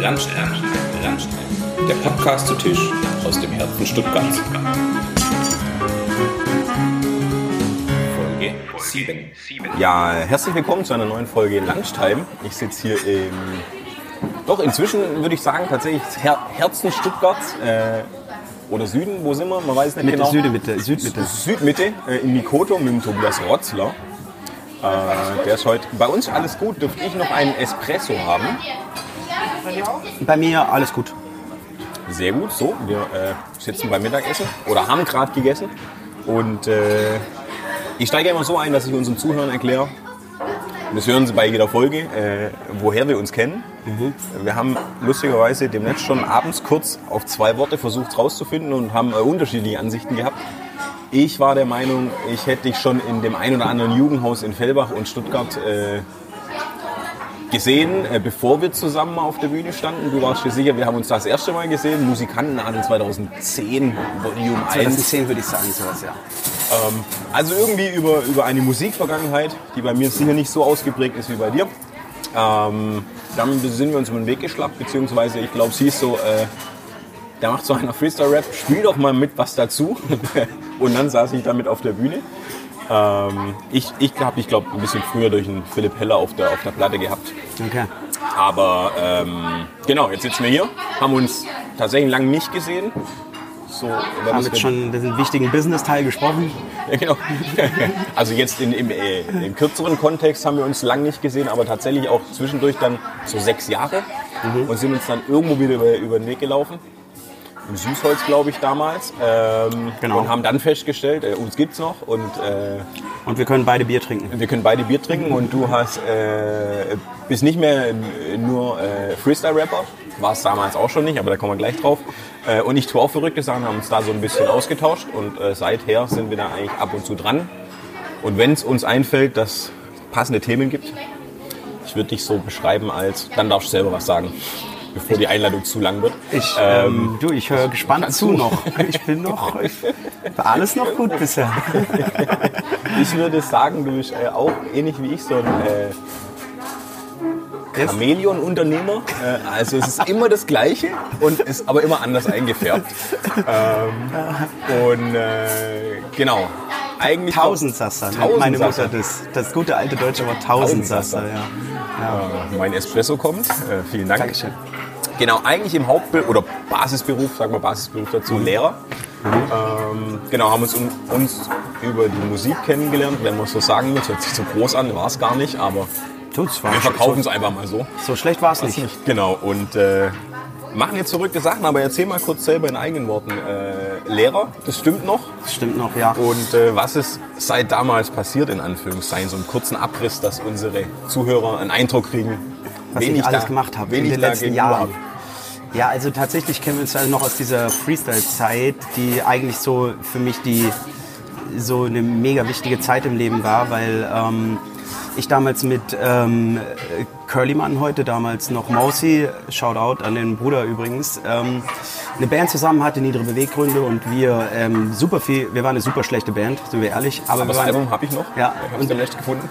Landstein, Landstein, der Podcast zu Tisch aus dem Herzen Stuttgarts. Folge 7. Ja, herzlich willkommen zu einer neuen Folge Lunchtime. Ich sitze hier im, doch inzwischen würde ich sagen, tatsächlich Her Herzen Stuttgarts. Äh, oder Süden, wo sind wir? Man weiß nicht Mitte, genau. Südmitte, Südmitte. Südmitte, äh, in Mikoto mit dem Tobias Rotzler. Äh, der ist heute bei uns alles gut. Dürfte ich noch einen Espresso haben? Bei mir alles gut. Sehr gut. So, wir äh, sitzen beim Mittagessen oder haben gerade gegessen. Und äh, ich steige immer so ein, dass ich unseren Zuhörern erkläre, und das hören sie bei jeder Folge, äh, woher wir uns kennen. Wir haben lustigerweise demnächst schon abends kurz auf zwei Worte versucht rauszufinden und haben äh, unterschiedliche Ansichten gehabt. Ich war der Meinung, ich hätte dich schon in dem ein oder anderen Jugendhaus in Fellbach und Stuttgart äh, gesehen, äh, bevor wir zusammen auf der Bühne standen. Du warst dir sicher, wir haben uns das erste Mal gesehen. Musikantenadel 2010, Volume 1. 2010 würde ich sagen, sowas, ja. Ähm, also irgendwie über, über eine Musikvergangenheit, die bei mir sicher nicht so ausgeprägt ist wie bei dir. Ähm, dann sind wir uns über den Weg geschlappt, beziehungsweise ich glaube, sie ist so, äh, der macht so einer Freestyle-Rap, spiel doch mal mit was dazu. Und dann saß ich damit auf der Bühne. Ähm, ich ich habe dich, glaube ein bisschen früher durch einen Philipp Heller auf der, auf der Platte gehabt. Okay. Aber ähm, genau, jetzt sitzen wir hier, haben uns tatsächlich lange nicht gesehen. So, Haben jetzt schon diesen wichtigen Business-Teil gesprochen. ja, genau. Also jetzt in, im, äh, im kürzeren Kontext haben wir uns lang nicht gesehen, aber tatsächlich auch zwischendurch dann so sechs Jahre und sind uns dann irgendwo wieder über, über den Weg gelaufen. Im Süßholz, glaube ich, damals. Ähm, Genau. Und haben dann festgestellt, äh, uns gibt's noch und äh, Und wir können beide Bier trinken. wir können beide Bier trinken und du hast äh, bist nicht mehr äh, nur äh, Freestyle-Rapper, war es damals auch schon nicht, aber da kommen wir gleich drauf. Äh, und ich tue auch verrückte Sachen, haben uns da so ein bisschen ausgetauscht und seither sind wir da eigentlich ab und zu dran. Und wenn es uns einfällt, dass es passende Themen gibt, ich würde dich so beschreiben als, dann darfst du selber was sagen, bevor die Einladung zu lang wird. Ich, ähm, du, ich höre gespannt zu noch. Ich bin noch, ich, war alles noch gut bisher. Ich würde sagen, du bist äh, auch ähnlich wie ich so ein äh. Chamäleon-Unternehmer. Äh, also es ist immer das Gleiche und ist aber immer anders eingefärbt. Ähm, und äh, genau. Eigentlich Tausendsasser, nennt meine Tausendsasser. Mutter das. Das gute alte deutsche Wort Tausendsasser, ja. Äh, mein Espresso kommt. Äh, vielen Dank. Dankeschön. Genau, eigentlich im Hauptberuf oder Basisberuf, sagen wir Basisberuf dazu, Mhm. Lehrer. Ähm, genau, haben uns, um, uns über die Musik kennengelernt, wenn man so sagen will. Hört sich so groß an, war es gar nicht, aber war wir verkaufen es einfach mal so. So schlecht war es nicht. Genau, und äh, machen jetzt verrückte Sachen, aber erzähl mal kurz selber in eigenen Worten. Äh, Lehrer, das stimmt noch. Das stimmt noch, ja. Und äh, was ist seit damals passiert, in Anführungszeichen, so einen kurzen Abriss, dass unsere Zuhörer einen Eindruck kriegen, was wen ich alles da, gemacht habe in den letzten Jahren. Ja, also tatsächlich kennen wir uns also noch aus dieser Freestyle-Zeit, die eigentlich so für mich die so eine mega wichtige Zeit im Leben war, weil ähm, ich damals mit ähm, Curlyman heute, damals noch Mousy, Shoutout an den Bruder übrigens, ähm, eine Band zusammen hatte, niedere Beweggründe und wir ähm, super viel, wir waren eine super schlechte Band, sind wir ehrlich, aber, Aber das waren, Album habe ich noch. Ja, ich habe es gefunden.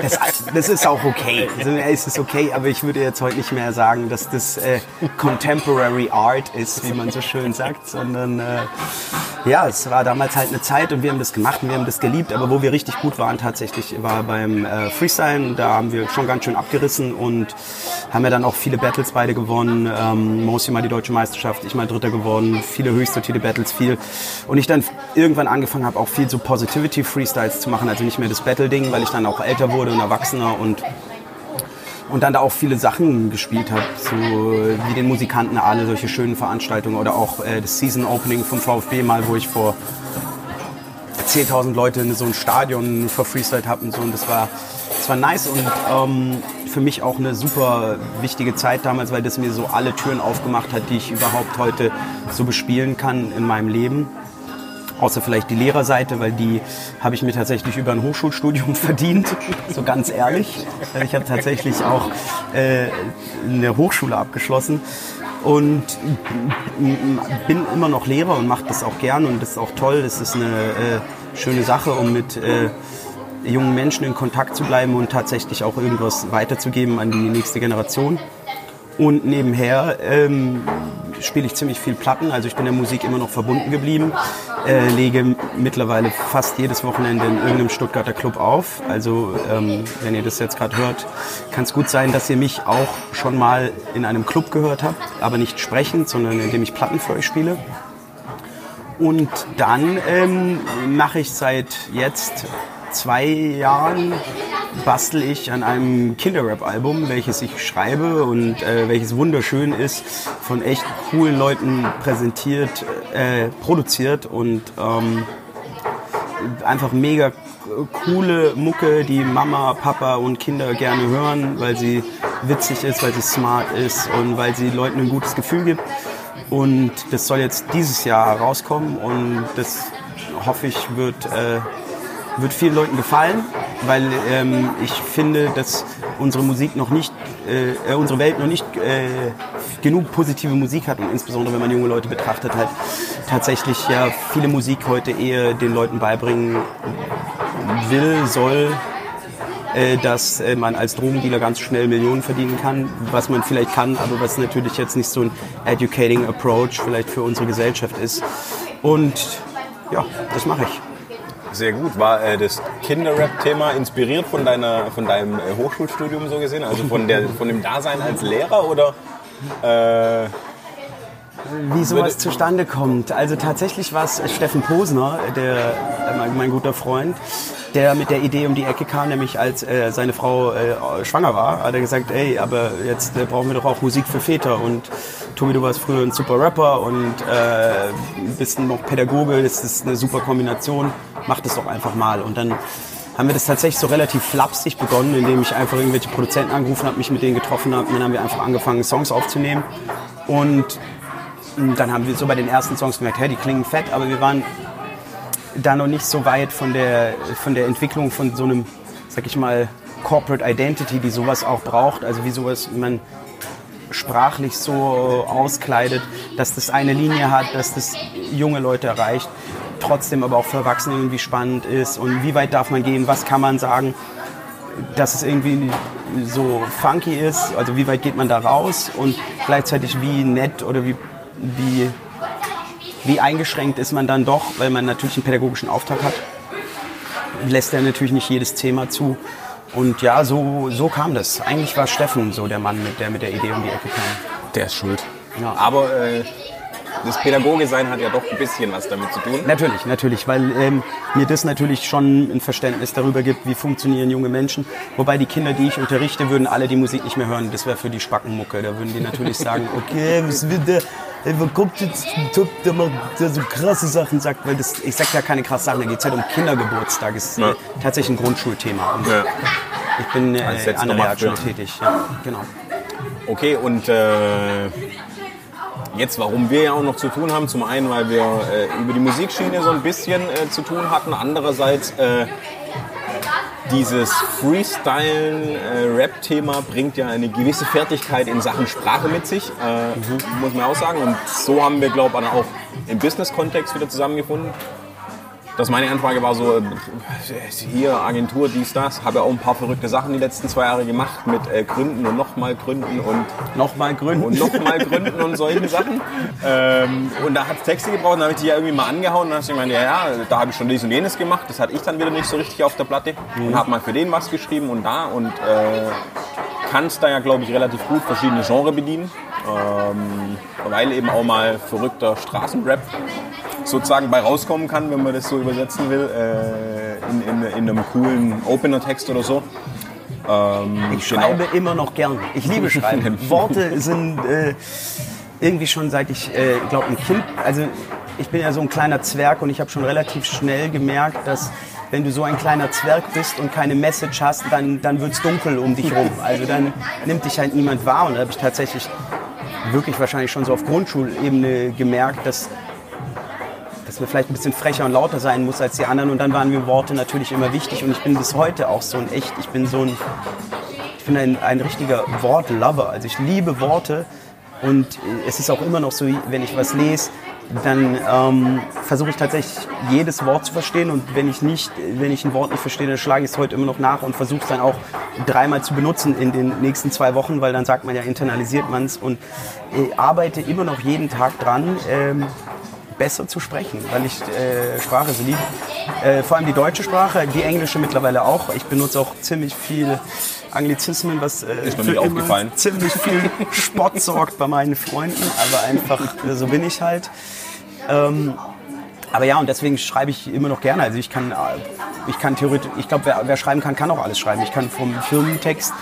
Das, das ist auch okay. Also, es ist okay, aber ich würde jetzt heute nicht mehr sagen, dass das äh, Contemporary Art ist, wie man so schön sagt, sondern äh, ja, es war damals halt eine Zeit und wir haben das gemacht und wir haben das geliebt, aber wo wir richtig gut waren tatsächlich war beim äh, Freestyle, da haben wir schon ganz schön abgerissen und haben ja dann auch viele Battles beide gewonnen, ähm, Mosi mal die deutsche Meisterschaft, ich mal Dritter geworden, viele höchst notierte Battles, viel. Und ich dann irgendwann angefangen habe, auch viel so Positivity Freestyles zu machen, also nicht mehr das Battle-Ding, weil ich dann auch älter wurde und erwachsener und und dann da auch viele Sachen gespielt habe, so wie den Musikanten alle solche schönen Veranstaltungen oder auch äh, das Season Opening vom VfB mal, wo ich vor 10.000 Leute in so ein Stadion verfreestylt habe und so und das war das war nice und ähm, für mich auch eine super wichtige Zeit damals, weil das mir so alle Türen aufgemacht hat, die ich überhaupt heute so bespielen kann in meinem Leben. Außer vielleicht die Lehrerseite, weil die habe ich mir tatsächlich über ein Hochschulstudium verdient, so ganz ehrlich. Ich habe tatsächlich auch äh, eine Hochschule abgeschlossen und bin immer noch Lehrer und mache das auch gern und das ist auch toll. Das ist eine äh, schöne Sache, um mit äh, jungen Menschen in Kontakt zu bleiben und tatsächlich auch irgendwas weiterzugeben an die nächste Generation. Und nebenher ähm, spiele ich ziemlich viel Platten, also ich bin der Musik immer noch verbunden geblieben, äh, lege mittlerweile fast jedes Wochenende in irgendeinem Stuttgarter Club auf. Also ähm, wenn ihr das jetzt gerade hört, kann es gut sein, dass ihr mich auch schon mal in einem Club gehört habt, aber nicht sprechend, sondern indem ich Platten für euch spiele. Und dann ähm, mache ich seit jetzt zwei Jahren bastel ich an einem Kinderrap-Album, welches ich schreibe und äh, welches wunderschön ist, von echt coolen Leuten präsentiert, äh, produziert und ähm, einfach mega coole Mucke, die Mama, Papa und Kinder gerne hören, weil sie witzig ist, weil sie smart ist und weil sie Leuten ein gutes Gefühl gibt. Und das soll jetzt dieses Jahr rauskommen und das hoffe ich wird, äh, wird vielen Leuten gefallen, weil ähm, ich finde, dass unsere Musik noch nicht, äh, äh, unsere Welt noch nicht äh, genug positive Musik hat und insbesondere wenn man junge Leute betrachtet, halt tatsächlich ja viele Musik heute eher den Leuten beibringen will, soll, äh, dass äh, man als Drogendealer ganz schnell Millionen verdienen kann, was man vielleicht kann, aber was natürlich jetzt nicht so ein educating approach vielleicht für unsere Gesellschaft ist. Und ja, das mache ich. Sehr gut. War äh, das Kinderrap-Thema inspiriert von, deiner, von deinem äh, Hochschulstudium so gesehen? Also von, der, von dem Dasein als Lehrer oder? Äh, wie sowas zustande kommt. Also tatsächlich war es Steffen Posner, der, mein, mein, guter Freund, der mit der Idee um die Ecke kam, nämlich als äh, seine Frau äh, schwanger war, hat er gesagt, ey, aber jetzt äh, brauchen wir doch auch Musik für Väter und Tobi, du warst früher ein super Rapper und äh, bist noch Pädagoge, das ist eine super Kombination, mach das doch einfach mal. Und dann haben wir das tatsächlich so relativ flapsig begonnen, indem ich einfach irgendwelche Produzenten angerufen habe, mich mit denen getroffen habe und dann haben wir einfach angefangen, Songs aufzunehmen. Und dann haben wir so bei den ersten Songs gemerkt, hey, die klingen fett, aber wir waren da noch nicht so weit von der, von der Entwicklung von so einem, sag ich mal, Corporate Identity, die sowas auch braucht, also wie sowas man sprachlich so auskleidet, dass das eine Linie hat, dass das junge Leute erreicht, trotzdem aber auch für Erwachsene irgendwie spannend ist. Und wie weit darf man gehen, was kann man sagen, dass es irgendwie so funky ist, also wie weit geht man da raus? Und gleichzeitig wie nett oder wie, wie, wie eingeschränkt ist man dann doch, weil man natürlich einen pädagogischen Auftrag hat, lässt er natürlich nicht jedes Thema zu. Und ja, so, so kam das. Eigentlich war Steffen so der Mann, mit der mit der Idee um die Ecke kam. Der ist schuld. Ja. Aber äh, das Pädagoge-Sein hat ja doch ein bisschen was damit zu tun. Natürlich, natürlich, weil ähm, mir das natürlich schon ein Verständnis darüber gibt, wie funktionieren junge Menschen. Wobei die Kinder, die ich unterrichte, würden alle die Musik nicht mehr hören. Das wäre für die Spackenmucke. Da würden die natürlich sagen, okay, was will der? Ey, wo kommt jetzt ein Typ, der macht der so krasse Sachen sagt? Weil das, ich sag ja keine krassen Sachen, da geht es halt um Kindergeburtstag. Das ist ja. tatsächlich ein Grundschulthema. Und ja. Ich bin äh, an der Realschule tätig. Ja, genau. Okay, und äh, jetzt, warum wir ja auch noch zu tun haben, zum einen, weil wir äh, über die Musikschiene so ein bisschen äh, zu tun hatten, andererseits äh, dieses Freestylen-Rap-Thema bringt ja eine gewisse Fertigkeit in Sachen Sprache mit sich, äh, mhm. muss man auch sagen. Und so haben wir, glaube ich, auch im Business-Kontext wieder zusammengefunden dass meine Anfrage war so, hier Agentur, dies, das. Habe ja auch ein paar verrückte Sachen die letzten zwei Jahre gemacht mit äh, Gründen und nochmal Gründen und nochmal Gründen und nochmal Gründen und solchen Sachen. Ähm, und da hat es Texte gebraucht und da habe ich die ja irgendwie mal angehauen und dann habe ich gemeint, ja, ja, da habe ich schon dies und jenes gemacht. Das hatte ich dann wieder nicht so richtig auf der Platte mhm. und habe mal für den was geschrieben und da und äh, kannst da ja, glaube ich, relativ gut verschiedene Genres bedienen. Ähm, weil eben auch mal verrückter Straßenrap sozusagen bei rauskommen kann, wenn man das so übersetzen will, äh, in, in, in, einem coolen Opener-Text oder so. Ähm, ich genau. schreibe immer noch gern. Ich liebe Schreiben. Worte sind äh, irgendwie schon seit ich, äh, glaube ein Kind, also ich bin ja so ein kleiner Zwerg und ich habe schon relativ schnell gemerkt, dass wenn du so ein kleiner Zwerg bist und keine Message hast, dann, dann wird es dunkel um dich rum. Also dann nimmt dich halt niemand wahr. Und da habe ich tatsächlich wirklich wahrscheinlich schon so auf Grundschulebene gemerkt, dass dass man vielleicht ein bisschen frecher und lauter sein muss als die anderen. Und dann waren mir Worte natürlich immer wichtig. Und ich bin bis heute auch so ein echt, ich bin so ein, ich bin ein, ein richtiger Wortlover. Also ich liebe Worte. Und es ist auch immer noch so, wenn ich was lese, dann ähm, versuche ich tatsächlich jedes Wort zu verstehen und wenn ich nicht, wenn ich ein Wort nicht verstehe, dann schlage ich es heute immer noch nach und versuche es dann auch dreimal zu benutzen in den nächsten zwei Wochen, weil dann sagt man ja, internalisiert man es und ich arbeite immer noch jeden Tag dran, ähm, besser zu sprechen, weil ich äh, Sprache so liebe. Äh, vor allem die deutsche Sprache, die englische mittlerweile auch. Ich benutze auch ziemlich viel Anglizismen, was äh, Ist mir für immer ziemlich viel Spott sorgt bei meinen Freunden, aber einfach äh, so bin ich halt. Ähm, aber ja, und deswegen schreibe ich immer noch gerne. Also ich kann, äh, ich kann theoretisch, ich glaube, wer, wer schreiben kann, kann auch alles schreiben. Ich kann vom Firmentext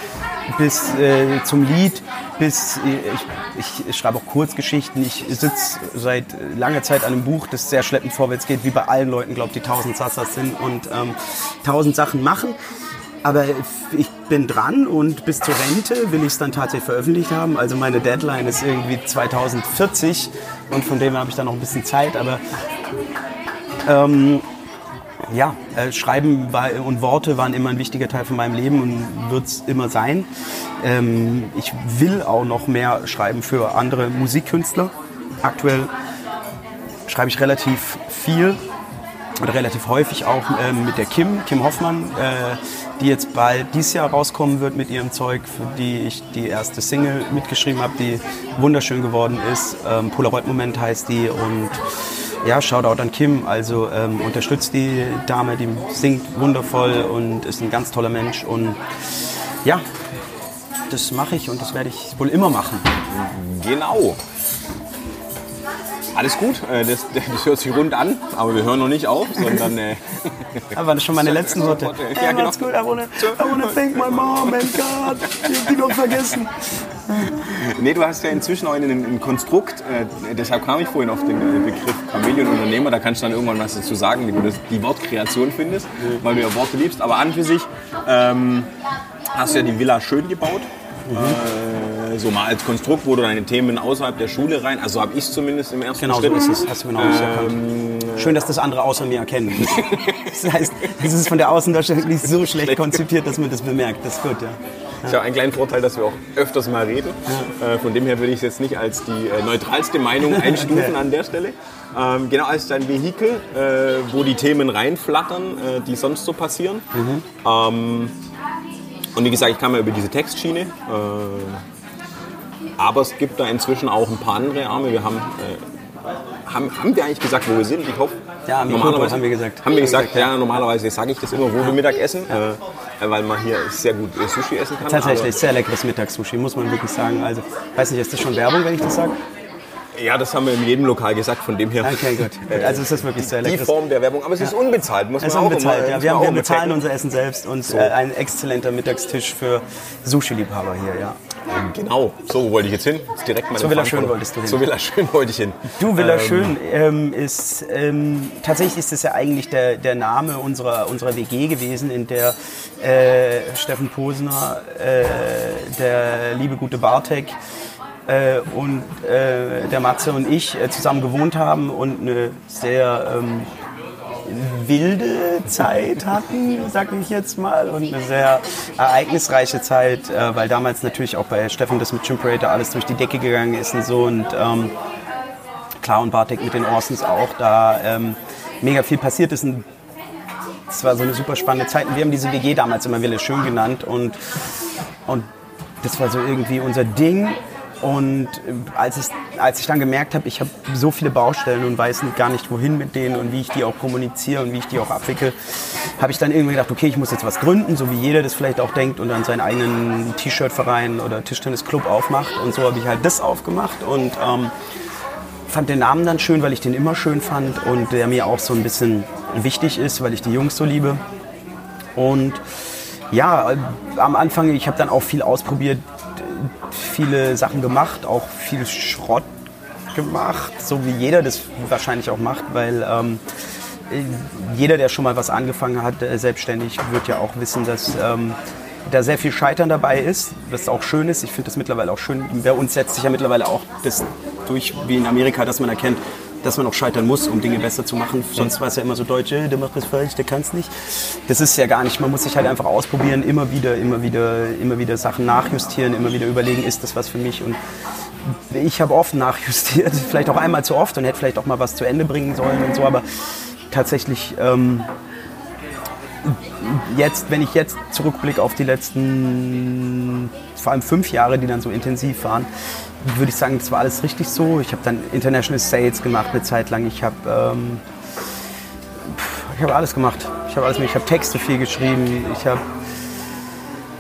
bis äh, zum Lied, bis äh, ich, ich schreibe auch Kurzgeschichten. Ich sitze seit langer Zeit an einem Buch, das sehr schleppend vorwärts geht, wie bei allen Leuten, glaube die tausend Sassas sind und ähm, tausend Sachen machen. Aber ich bin dran und bis zur Rente will ich es dann tatsächlich veröffentlicht haben. Also meine Deadline ist irgendwie 2040 und von dem habe ich dann noch ein bisschen Zeit. Aber ähm, ja, äh, Schreiben war, und Worte waren immer ein wichtiger Teil von meinem Leben und wird es immer sein. Ähm, ich will auch noch mehr schreiben für andere Musikkünstler. Aktuell schreibe ich relativ viel oder relativ häufig auch ähm, mit der Kim, Kim Hoffmann, äh, die jetzt bald dieses Jahr rauskommen wird mit ihrem Zeug, für die ich die erste Single mitgeschrieben habe, die wunderschön geworden ist. Ähm, Polaroid-Moment heißt die und ja, Shoutout an Kim, also ähm, unterstützt die Dame, die singt wundervoll und ist ein ganz toller Mensch und ja, das mache ich und das werde ich wohl immer machen. Genau. Alles gut, äh, das, das hört sich rund an, aber wir hören noch nicht auf, sondern äh, Aber das schon meine letzten Worte? Ja, genau. macht's gut, I wanna, I wanna thank my mom and God. Ich hab die noch vergessen. nee, du hast ja inzwischen auch ein, Konstrukt, äh, deshalb kam ich vorhin auf den äh, Begriff Familienunternehmer, da kannst du dann irgendwann was dazu sagen, wie du das, die Wortkreation findest, weil du ja Worte liebst, aber an für sich ähm, hast du ja die Villa schön gebaut. Äh, so mal als Konstrukt, wo du deine Themen außerhalb der Schule rein, also habe ich es zumindest im ersten Genau so Schritt. ist es. Hast du genau erkannt. Schön, dass das andere außer mir erkennen. Das heißt, es ist von der Außendarstellung nicht so schlecht konzipiert, dass man das bemerkt. Das ist gut, ja. Ich habe einen kleinen Vorteil, dass wir auch öfters mal reden. Äh, von dem her würde ich es jetzt nicht als die äh, neutralste Meinung einstufen an der Stelle. Ähm, genau als dein Vehikel, äh, wo die Themen reinflattern, äh, die sonst so passieren. Ähm, und wie gesagt, ich kam ja über diese Textschiene. Äh, aber es gibt da inzwischen auch ein paar andere Arme. Wir haben, äh, haben, haben wir eigentlich gesagt, wo wir sind? Ich hoffe. Ja, normalerweise haben wir gesagt. Haben wir gesagt, ja, normalerweise sage ich das immer, wo wir Mittag essen, äh, weil man hier sehr gut äh, Sushi essen kann. Tatsächlich, sehr leckeres Mittagssushi, muss man wirklich sagen. Also, weiß nicht, ist das schon Werbung, wenn ich das sage? Ja, das haben wir in jedem Lokal gesagt, von dem her. Okay, gut. gut. Also, es ist wirklich sehr Die leckeres. Form der Werbung, aber es ist unbezahlt, muss man Es ist auch unbezahlt, immer, ja. Wir, haben, wir auch bezahlen unser Essen selbst und äh, ein exzellenter Mittagstisch für Sushi-Liebhaber hier, ja. Genau, so wo wollte ich jetzt hin. Jetzt direkt meine Zu Villa Schön wolltest du hin. Zu Villa Schön wollte ich hin. Du, Villa Schön ähm, ist, ähm, tatsächlich ist es ja eigentlich der, der Name unserer, unserer WG gewesen, in der äh, Steffen Posner, äh, der liebe gute Bartek äh, und äh, der Matze und ich äh, zusammen gewohnt haben und eine sehr ähm, wilde Zeit hatten, sag ich jetzt mal, und eine sehr ereignisreiche Zeit, äh, weil damals natürlich auch bei Steffen das mit Chimperator alles durch die Decke gegangen ist und so und ähm, klar und Bartek mit den Orsons auch, da ähm, mega viel passiert ist. Es war so eine super spannende Zeit. Und wir haben diese WG damals immer Wille schön genannt und, und das war so irgendwie unser Ding. Und äh, als ich, als ich dann gemerkt habe, ich habe so viele Baustellen und weiß gar nicht, wohin mit denen und wie ich die auch kommuniziere und wie ich die auch abwickel, habe ich dann irgendwie gedacht, okay, ich muss jetzt was gründen, so wie jeder das vielleicht auch denkt und dann seinen eigenen T-Shirt-Verein oder Tischtennisclub aufmacht. Und so habe ich halt das aufgemacht und ähm, fand den Namen dann schön, weil ich den immer schön fand und der mir auch so ein bisschen wichtig ist, weil ich die Jungs so liebe. Und ja, am Anfang, ich habe dann auch viel ausprobiert, viele Sachen gemacht, auch viel Schrott gemacht, so wie jeder das wahrscheinlich auch macht, weil ähm, äh, jeder, der schon mal was angefangen hat, äh, selbstständig, wird ja auch wissen, dass ähm, da sehr viel Scheitern dabei ist, was auch schön ist. Ich finde das mittlerweile auch schön. Bei uns setzt sich ja mittlerweile auch das durch, wie in Amerika, dass man erkennt, dass man auch scheitern muss, um Dinge besser zu machen. Sonst war es ja immer so deutsch, der macht das falsch, der kann es nicht. Das ist ja gar nicht. Man muss sich halt einfach ausprobieren, immer wieder, immer wieder, immer wieder Sachen nachjustieren, immer wieder überlegen, ist das was für mich und ich habe oft nachjustiert, vielleicht auch einmal zu oft und hätte vielleicht auch mal was zu Ende bringen sollen und so, aber tatsächlich ähm, jetzt, wenn ich jetzt zurückblicke auf die letzten, vor allem fünf Jahre, die dann so intensiv waren, würde ich sagen, das war alles richtig so. Ich habe dann International Sales gemacht eine Zeit lang. Ich habe ähm, ich alles gemacht. Ich habe alles, Texte viel geschrieben. Ich habe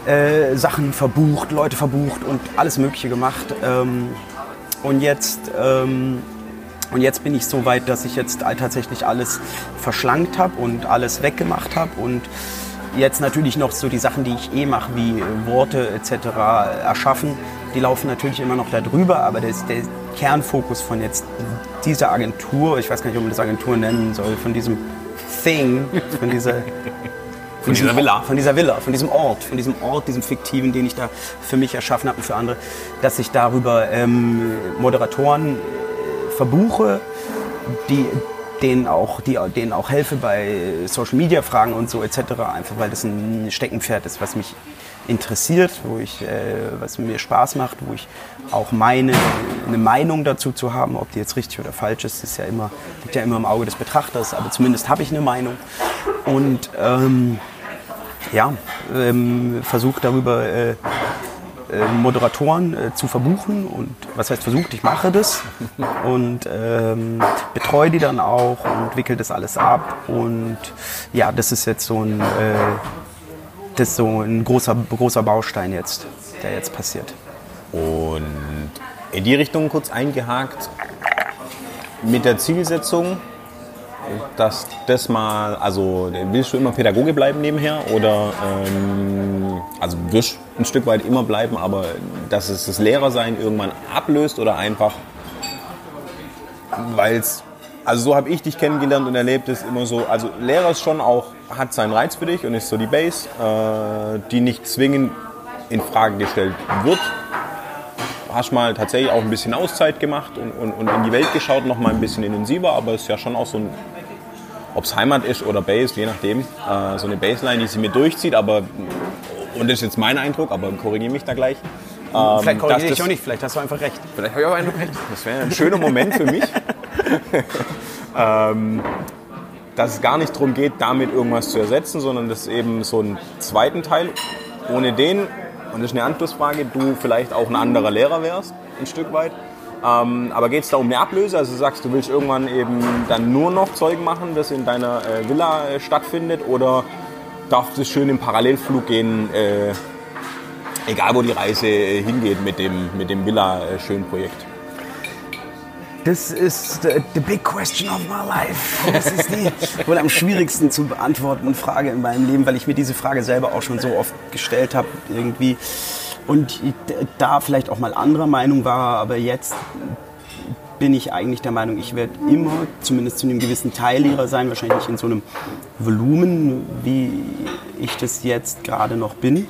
äh, Sachen verbucht, Leute verbucht und alles Mögliche gemacht. Ähm, und jetzt ähm, und jetzt bin ich so weit, dass ich jetzt tatsächlich alles verschlankt habe und alles weggemacht habe und jetzt natürlich noch so die Sachen, die ich eh mache, wie Worte etc. erschaffen, die laufen natürlich immer noch darüber, aber das, der Kernfokus von jetzt dieser Agentur, ich weiß gar nicht, ob man das Agentur nennen soll, von diesem Thing, von dieser Von dieser Villa. Von dieser Villa, von diesem Ort, von diesem Ort, diesem fiktiven, den ich da für mich erschaffen habe und für andere, dass ich darüber ähm, Moderatoren verbuche, die denen auch, die, denen auch helfe bei Social Media Fragen und so etc. Einfach weil das ein Steckenpferd ist, was mich interessiert, wo ich, äh, was mir Spaß macht, wo ich auch meine, eine Meinung dazu zu haben, ob die jetzt richtig oder falsch ist, ist ja immer, liegt ja immer im Auge des Betrachters, aber zumindest habe ich eine Meinung. Und ähm, ja, ähm, versuche darüber äh, Moderatoren äh, zu verbuchen und was heißt versucht, ich mache das und ähm, betreue die dann auch und wickel das alles ab und ja, das ist jetzt so ein, äh, das ist so ein großer, großer Baustein jetzt, der jetzt passiert. Und in die Richtung kurz eingehakt mit der Zielsetzung, dass das mal, also willst du immer Pädagoge bleiben nebenher oder ähm, also wirst ein Stück weit immer bleiben, aber dass es das Lehrersein irgendwann ablöst oder einfach, weil es, also so habe ich dich kennengelernt und erlebt, ist immer so, also Lehrer ist schon auch, hat seinen Reiz für dich und ist so die Base, äh, die nicht zwingend in Frage gestellt wird. Hast mal tatsächlich auch ein bisschen Auszeit gemacht und, und, und in die Welt geschaut, noch mal ein bisschen intensiver, aber es ist ja schon auch so ein, ob es Heimat ist oder Base, je nachdem, äh, so eine Baseline, die sie mir durchzieht, aber und das ist jetzt mein Eindruck, aber korrigiere mich da gleich. Ähm, vielleicht korrigiere ich auch nicht, vielleicht hast du einfach recht. Vielleicht habe ich auch einen recht. Das wäre ein schöner Moment für mich. ähm, dass es gar nicht darum geht, damit irgendwas zu ersetzen, sondern dass eben so einen zweiten Teil, ohne den, und das ist eine Anschlussfrage, du vielleicht auch ein anderer Lehrer wärst, ein Stück weit. Ähm, aber geht es da um eine Ablöse? Also du sagst, du willst irgendwann eben dann nur noch Zeug machen, das in deiner äh, Villa äh, stattfindet? Oder darf das schön im Parallelflug gehen, äh, egal wo die Reise äh, hingeht mit dem, mit dem Villa-Schön-Projekt? Das ist the, the big question of my life. Das ist die wohl am schwierigsten zu beantwortende Frage in meinem Leben, weil ich mir diese Frage selber auch schon so oft gestellt habe irgendwie. Und da vielleicht auch mal anderer Meinung war, aber jetzt bin ich eigentlich der Meinung, ich werde immer, zumindest zu einem gewissen Teil Lehrer sein, wahrscheinlich nicht in so einem Volumen, wie ich das jetzt gerade noch bin.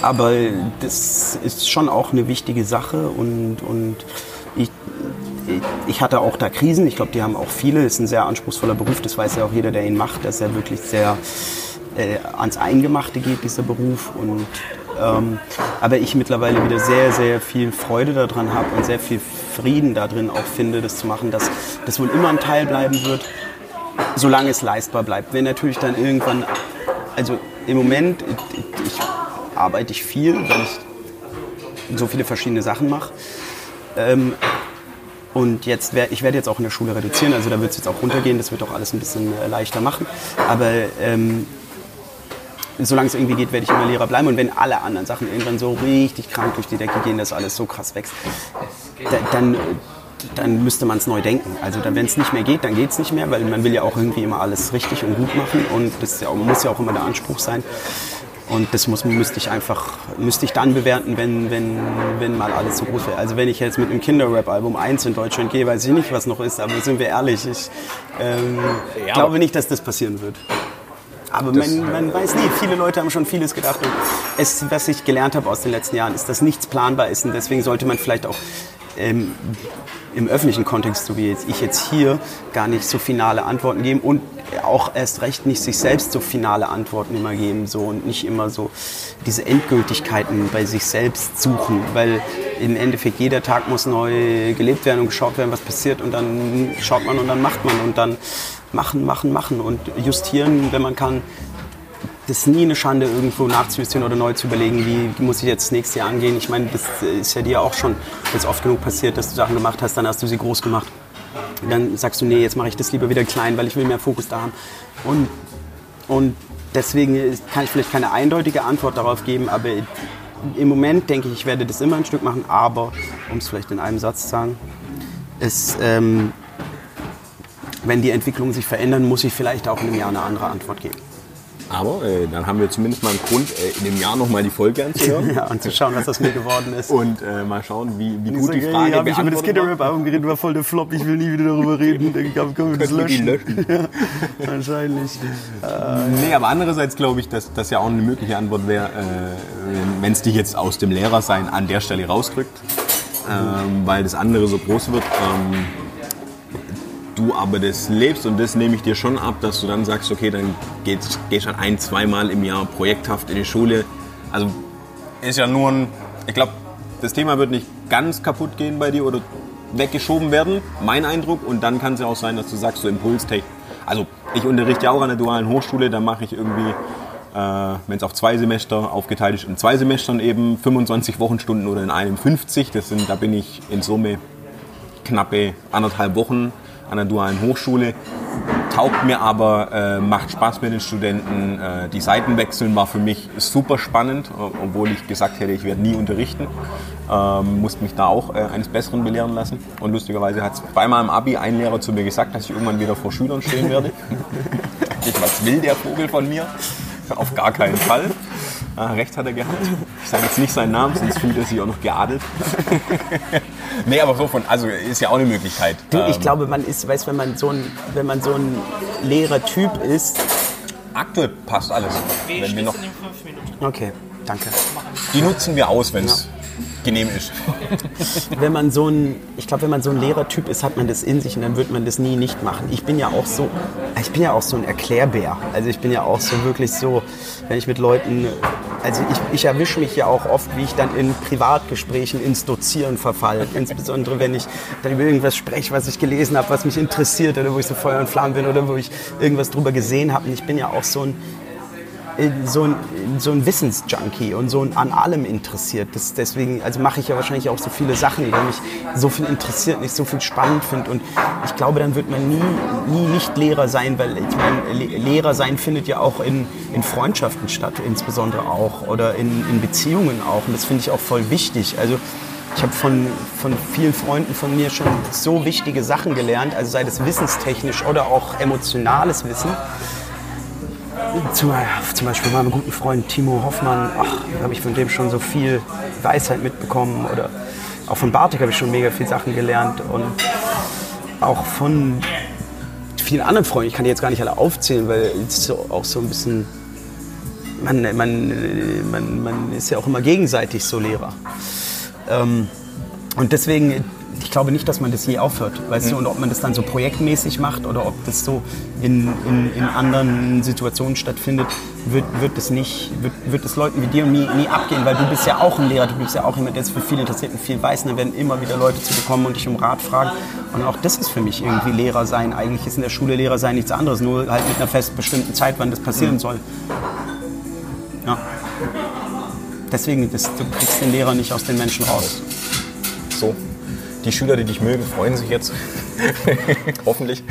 Aber das ist schon auch eine wichtige Sache und, und ich, ich hatte auch da Krisen. Ich glaube, die haben auch viele. Es ist ein sehr anspruchsvoller Beruf. Das weiß ja auch jeder, der ihn macht, dass er wirklich sehr äh, ans Eingemachte geht, dieser Beruf. Und, ähm, aber ich mittlerweile wieder sehr, sehr viel Freude daran habe und sehr viel Frieden darin auch finde, das zu machen, dass das wohl immer ein Teil bleiben wird, solange es leistbar bleibt. Wenn natürlich dann irgendwann, also im Moment ich, ich, arbeite ich viel, weil ich so viele verschiedene Sachen mache. Ähm, und jetzt wär, ich werde jetzt auch in der Schule reduzieren, also da wird es jetzt auch runtergehen, das wird auch alles ein bisschen äh, leichter machen. Aber ähm, solange es irgendwie geht, werde ich immer Lehrer bleiben. Und wenn alle anderen Sachen irgendwann so richtig krank durch die Decke gehen, dass alles so krass wächst, da, dann, dann müsste man es neu denken. Also wenn es nicht mehr geht, dann geht es nicht mehr, weil man will ja auch irgendwie immer alles richtig und gut machen und das ja, auch- muss ja auch immer der Anspruch sein. Und das muss, müsste ich einfach, müsste ich dann bewerten, wenn, wenn, wenn mal alles so groß wäre. Also wenn ich jetzt mit einem Kinderrap-Album 1 in Deutschland gehe, weiß ich nicht, was noch ist, aber sind wir ehrlich, ich ähm, Ja, glaube nicht, dass das passieren wird. Aber man, man weiß nie, viele Leute haben schon vieles gedacht. Und es, was ich gelernt habe aus den letzten Jahren, ist, dass nichts planbar ist. Und deswegen sollte man vielleicht auch ähm, im öffentlichen Kontext, so wie jetzt ich jetzt hier, gar nicht so finale Antworten geben und auch erst recht nicht sich selbst so finale Antworten immer geben so und nicht immer so diese Endgültigkeiten bei sich selbst suchen, weil im Endeffekt jeder Tag muss neu gelebt werden und geschaut werden, was passiert und dann schaut man und dann macht man und dann machen, machen, machen und justieren, wenn man kann. Das ist nie eine Schande, irgendwo nachzujustieren oder neu zu überlegen, wie muss ich jetzt das nächste Jahr angehen. Ich meine, das ist ja dir auch schon jetzt oft genug passiert, dass du Sachen gemacht hast, dann hast du sie groß gemacht. Und dann sagst du, nee, jetzt mache ich das lieber wieder klein, weil ich will mehr Fokus da haben. Und, und deswegen kann ich vielleicht keine eindeutige Antwort darauf geben, aber im Moment denke ich, ich werde das immer ein Stück machen, aber, um es vielleicht in einem Satz zu sagen, ist, ähm, wenn die Entwicklungen sich verändern, muss ich vielleicht auch in einem Jahr eine andere Antwort geben. Aber äh, dann haben wir zumindest mal einen Grund, äh, in dem Jahr nochmal die Folge anzuhören. ja, und zu schauen, was das mir geworden ist. Und äh, mal schauen, wie, wie gut die Frage ja, ich über das Kinderrap-Album geredet, war voll der Flop, ich will nie wieder darüber reden. Ich glaube, können wir das löschen? löschen? ja, wahrscheinlich. Nee, aber andererseits glaube ich, dass das ja auch eine mögliche Antwort wäre, äh, wenn es dich jetzt aus dem Lehrersein an der Stelle rausdrückt, ähm, weil das andere so groß wird. Ähm, du aber das lebst und das nehme ich dir schon ab, dass du dann sagst, okay, dann gehst du halt ein, zweimal im Jahr projekthaft in die Schule. Also ist ja nur ein, ich glaube, das Thema wird nicht ganz kaputt gehen bei dir oder weggeschoben werden, mein Eindruck. Und dann kann es ja auch sein, dass du sagst, so Impulstech. Also ich unterrichte ja auch an der dualen Hochschule, da mache ich irgendwie, äh, wenn es auf zwei Semester aufgeteilt ist, in zwei Semestern eben 25 Wochenstunden oder in einem 50. Das sind, da bin ich in Summe knappe anderthalb Wochen an der dualen Hochschule. Taugt mir aber, äh, macht Spaß mit den Studenten. Äh, die Seiten wechseln war für mich super spannend, obwohl ich gesagt hätte, ich werde nie unterrichten. Ähm, musste mich da auch äh, eines Besseren belehren lassen. Und lustigerweise hat zweimal im Abi ein Lehrer zu mir gesagt, dass ich irgendwann wieder vor Schülern stehen werde. ich, was will der Vogel von mir? Auf gar keinen Fall. Ah, recht hat er gehabt. Ich sage jetzt nicht seinen Namen, sonst fühlt er sich auch noch geadelt. nee, aber so von, also ist ja auch eine Möglichkeit. Du, ich ähm, glaube, man ist, weißt, wenn man so ein, wenn man so ein Lehrertyp ist. Aktuell passt alles. Wir wenn wir noch, okay, danke. Die nutzen wir aus, wenn es genehm ist. wenn man so ein, ich glaube, wenn man so ein Lehrertyp ist, hat man das in sich und dann wird man das nie nicht machen. Ich bin ja auch so, ich bin ja auch so ein Erklärbär. Also ich bin ja auch so wirklich so, wenn ich mit Leuten, also ich, ich erwische mich ja auch oft, wie ich dann in Privatgesprächen ins Dozieren verfalle. Insbesondere wenn ich dann über irgendwas spreche, was ich gelesen habe, was mich interessiert oder wo ich so Feuer und Flammen bin oder wo ich irgendwas drüber gesehen habe. Und ich bin ja auch so ein so ein, so ein Wissensjunkie und so ein an allem interessiert. Das, deswegen also mache ich ja wahrscheinlich auch so viele Sachen, weil mich so viel interessiert und ich so viel spannend finde. Und ich glaube, dann wird man nie, nie nicht Lehrer sein, weil ich meine, Lehrer sein findet ja auch in, in Freundschaften statt, insbesondere auch, oder in, in Beziehungen auch. Und das finde ich auch voll wichtig. Also ich habe von, von vielen Freunden von mir schon so wichtige Sachen gelernt, also sei das wissenstechnisch oder auch emotionales Wissen zum, zum Beispiel meinem guten Freund Timo Hoffmann, ach, habe ich von dem schon so viel Weisheit mitbekommen. Oder auch von Bartik habe ich schon mega viele Sachen gelernt. Und auch von vielen anderen Freunden, ich kann die jetzt gar nicht alle aufzählen, weil es so, auch so ein bisschen, man, man, man, man ist ja auch immer gegenseitig so Lehrer. Ähm, und deswegen ich glaube nicht, dass man das je aufhört. Weißt mhm. du, und ob man das dann so projektmäßig macht oder ob das so in, in, in anderen Situationen stattfindet, wird, wird das nicht, wird, wird das Leuten wie dir mir nie abgehen, weil du bist ja auch ein Lehrer, du bist ja auch jemand, der es für viel interessiert und viel weiß. Und dann werden immer wieder Leute zu bekommen und dich um Rat fragen. Und auch das ist für mich irgendwie Lehrer sein. Eigentlich ist in der Schule Lehrer sein nichts anderes, nur halt mit einer fest bestimmten Zeit, wann das passieren mhm. soll. Ja. Deswegen, das, du kriegst den Lehrer nicht aus den Menschen raus. So die Schüler, die dich mögen, freuen sich jetzt. Hoffentlich.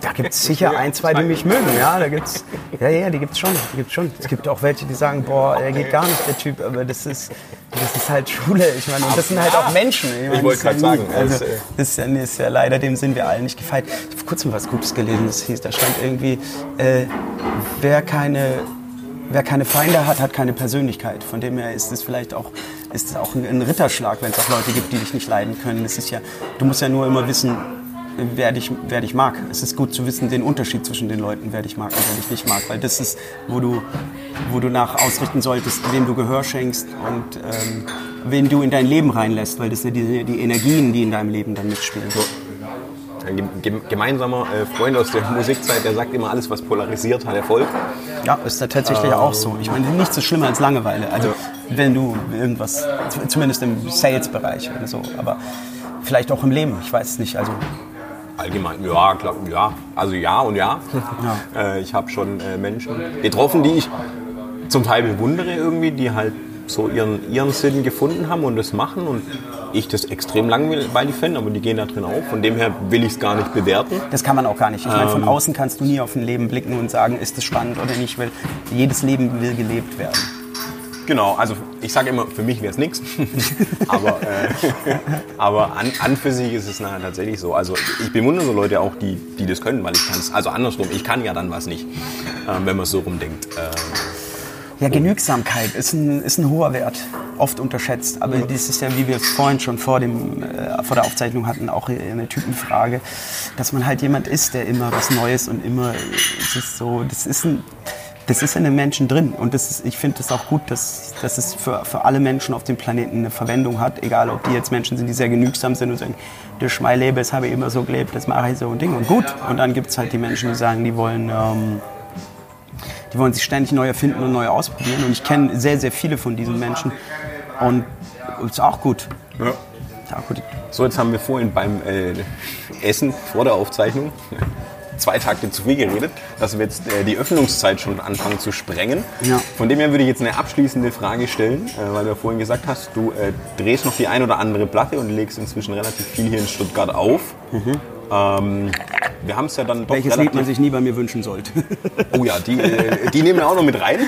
Da gibt es sicher ein, zwei, die mich mögen. Ja, da gibt's, ja, ja, die gibt es schon, schon. Es gibt auch welche, die sagen, boah, er geht gar nicht, der Typ. Aber das ist, das ist halt Schule. Ich meine, und das sind halt auch Menschen. Ich, meine, ich wollte gerade sagen. Also, das ist, ja, ist ja leider, dem sind wir alle nicht gefeit. Ich habe vor kurzem was Gutes gelesen, das hieß, da stand irgendwie, äh, wer keine wer keine Feinde hat, hat keine Persönlichkeit. Von dem her ist es vielleicht auch, ist es auch ein Ritterschlag, wenn es auch Leute gibt, die dich nicht leiden können. Es ist ja, du musst ja nur immer wissen, wer dich, wer dich mag. Es ist gut zu wissen, den Unterschied zwischen den Leuten, wer dich mag und wer dich nicht mag. Weil das ist, wo du, wo du nach ausrichten solltest, wem du Gehör schenkst und ähm, wen du in dein Leben reinlässt, weil das sind die, die Energien, die in deinem Leben dann mitspielen. Ein gem- gem- gemeinsamer äh, Freund aus der Musikzeit, der sagt immer, alles, was polarisiert, hat Erfolg. Ja, ist da tatsächlich auch so. Ich meine, nichts ist schlimmer als Langeweile. Also wenn du irgendwas, zumindest im Sales-Bereich oder so, aber vielleicht auch im Leben, ich weiß es nicht. Also Allgemein, ja, klar, ja. Also ja und ja. Äh, ich habe schon äh, Menschen getroffen, die ich zum Teil bewundere irgendwie, die halt so ihren, ihren Sinn gefunden haben und das machen und ich das extrem langweilig finde, aber die gehen da drin auf. Von dem her will ich es gar nicht bewerten. das kann man auch gar nicht. Ich meine, von außen kannst du nie auf ein Leben blicken und sagen, ist es spannend oder nicht, weil jedes Leben will gelebt werden. Genau, also ich sage immer, für mich wäre es nichts. Aber, äh, aber an, an für sich ist es nachher tatsächlich so. Also ich bewundere so Leute auch, die, die das können, weil ich kann es. Also andersrum, ich kann ja dann was nicht, ähm, wenn man so rumdenkt. Äh, Ja, Genügsamkeit ist ein, ist ein hoher Wert, oft unterschätzt. Aber das ist ja, wie wir es vorhin schon vor, dem, äh, vor der Aufzeichnung hatten, auch eine Typenfrage, dass man halt jemand ist, der immer was Neues und immer, es ist so, das ist ein, das ist in den Menschen drin. Und das ist, ich finde es auch gut, dass, dass es für, für alle Menschen auf dem Planeten eine Verwendung hat, egal ob die jetzt Menschen sind, die sehr genügsam sind und sagen, durch mein Leben, das habe ich immer so gelebt, das mache ich so und Ding und gut. Und dann gibt es halt die Menschen, die sagen, die wollen... Ähm, die wollen sich ständig neu erfinden und neu ausprobieren. Und ich kenne sehr, sehr viele von diesen Menschen. Und ist auch gut. ja. Ist auch gut. So, jetzt haben wir vorhin beim äh, Essen vor der Aufzeichnung zwei Takte zu viel geredet, dass wir jetzt äh, die Öffnungszeit schon anfangen zu sprengen. Ja. Von dem her würde ich jetzt eine abschließende Frage stellen, äh, weil du ja vorhin gesagt hast, du äh, drehst noch die ein oder andere Platte und legst inzwischen relativ viel hier in Stuttgart auf. Ähm, wir haben es ja dann doch Mhm. Welches. Lied man sich nie bei mir wünschen sollte. Oh ja, die, die nehmen wir auch noch mit rein.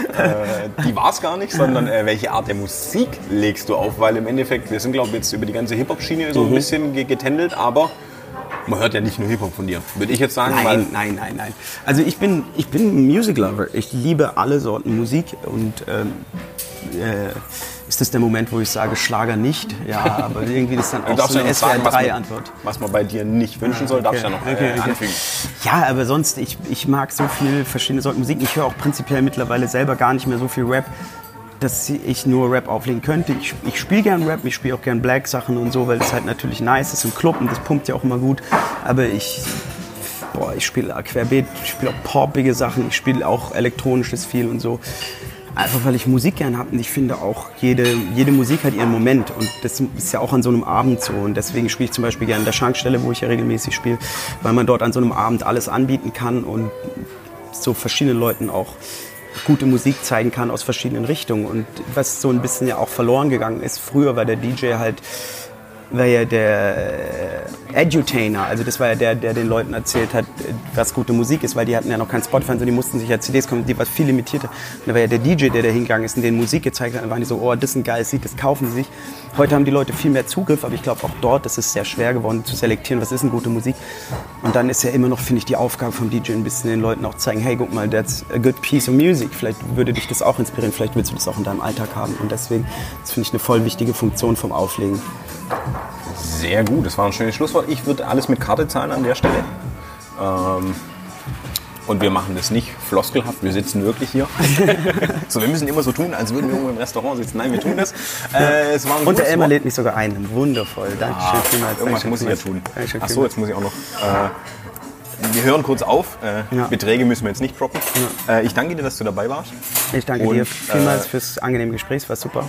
Die war es gar nicht, sondern welche Art der Musik legst du auf? Weil im Endeffekt, wir sind glaube ich jetzt über die ganze Hip-Hop-Schiene so ein Mhm. bisschen ge- getändelt, aber man hört ja nicht nur Hip-Hop von dir. Würde ich jetzt sagen, Nein, nein, nein, nein. Also ich bin, ich bin ein Music Lover. Ich liebe alle Sorten Musik und ähm, äh, ist das der Moment, wo ich sage Schlager nicht? Ja, aber irgendwie ist dann auch so eine noch sagen, was man, SWR3-Antwort. was man bei dir nicht wünschen soll, darfst du ja noch äh, Okay, okay. anfügen. Ja, aber sonst, ich, ich mag so viel verschiedene Sorten Musik. Ich höre auch prinzipiell mittlerweile selber gar nicht mehr so viel Rap, dass ich nur Rap auflegen könnte. Ich, ich spiele gern Rap, ich spiele auch gern Black-Sachen und so, weil es halt natürlich nice ist im Club und das pumpt ja auch immer gut. Aber ich, boah, ich spiele querbeet, ich spiele auch poppige Sachen, ich spiele auch elektronisches viel und so. Einfach weil ich Musik gern habe und ich finde auch, jede, jede Musik hat ihren Moment und das ist ja auch an so einem Abend so und deswegen spiele ich zum Beispiel gerne an der Schankstelle, wo ich ja regelmäßig spiele, weil man dort an so einem Abend alles anbieten kann und so verschiedenen Leuten auch gute Musik zeigen kann aus verschiedenen Richtungen. Und was so ein bisschen ja auch verloren gegangen ist, früher war der DJ halt war ja der äh, Edutainer, also das war ja der, der den Leuten erzählt hat, äh, was gute Musik ist, weil die hatten ja noch kein Spotify, sondern die mussten sich ja CDs kommen, die war viel limitierter. Und da war ja der DJ, der da hingegangen ist und denen Musik gezeigt hat, dann waren die so, oh, das ist ein geiles Lied, das kaufen sie sich. Heute haben die Leute viel mehr Zugriff, aber ich glaube auch dort ist es sehr schwer geworden zu selektieren, was ist eine gute Musik. Und dann ist ja immer noch, finde ich, die Aufgabe vom DJ ein bisschen den Leuten auch zeigen, hey, guck mal, that's a good piece of music. Vielleicht würde dich das auch inspirieren, vielleicht willst du das auch in deinem Alltag haben. Und deswegen, das finde ich eine voll wichtige Funktion vom Auflegen. Sehr gut, das war ein schönes Schlusswort. Ich würde alles mit Karte zahlen an der Stelle. Ähm, und wir machen das nicht floskelhaft, wir sitzen wirklich hier. so, wir müssen immer so tun, als würden wir irgendwo im Restaurant sitzen. Nein, wir tun das. Äh, es war ein Und der Elmar Wort. lädt mich sogar ein. Wundervoll. Dankeschön Ah, vielmals. irgendwas Dankeschön muss ich ja tun. Dankeschön Ach so, vielmals. jetzt muss ich auch noch. Äh, wir hören kurz auf. Äh, Ja. Beträge müssen wir jetzt nicht droppen. Äh, ich danke dir, dass du dabei warst. Ich danke Und, dir vielmals äh, fürs angenehme Gespräch. Es war super.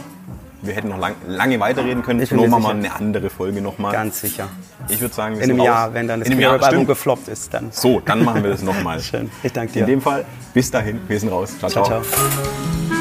Wir hätten noch lang, lange weiterreden können. Ich machen wir eine andere Folge nochmal. Ganz sicher. Ich würde sagen, wir In einem. Jahr, wenn dann das In Album gefloppt ist, dann. So, dann machen wir das nochmal. Schön. Ich danke In dir. dem Fall, bis dahin, wir sind raus. ciao. Ciao, ciao. ciao.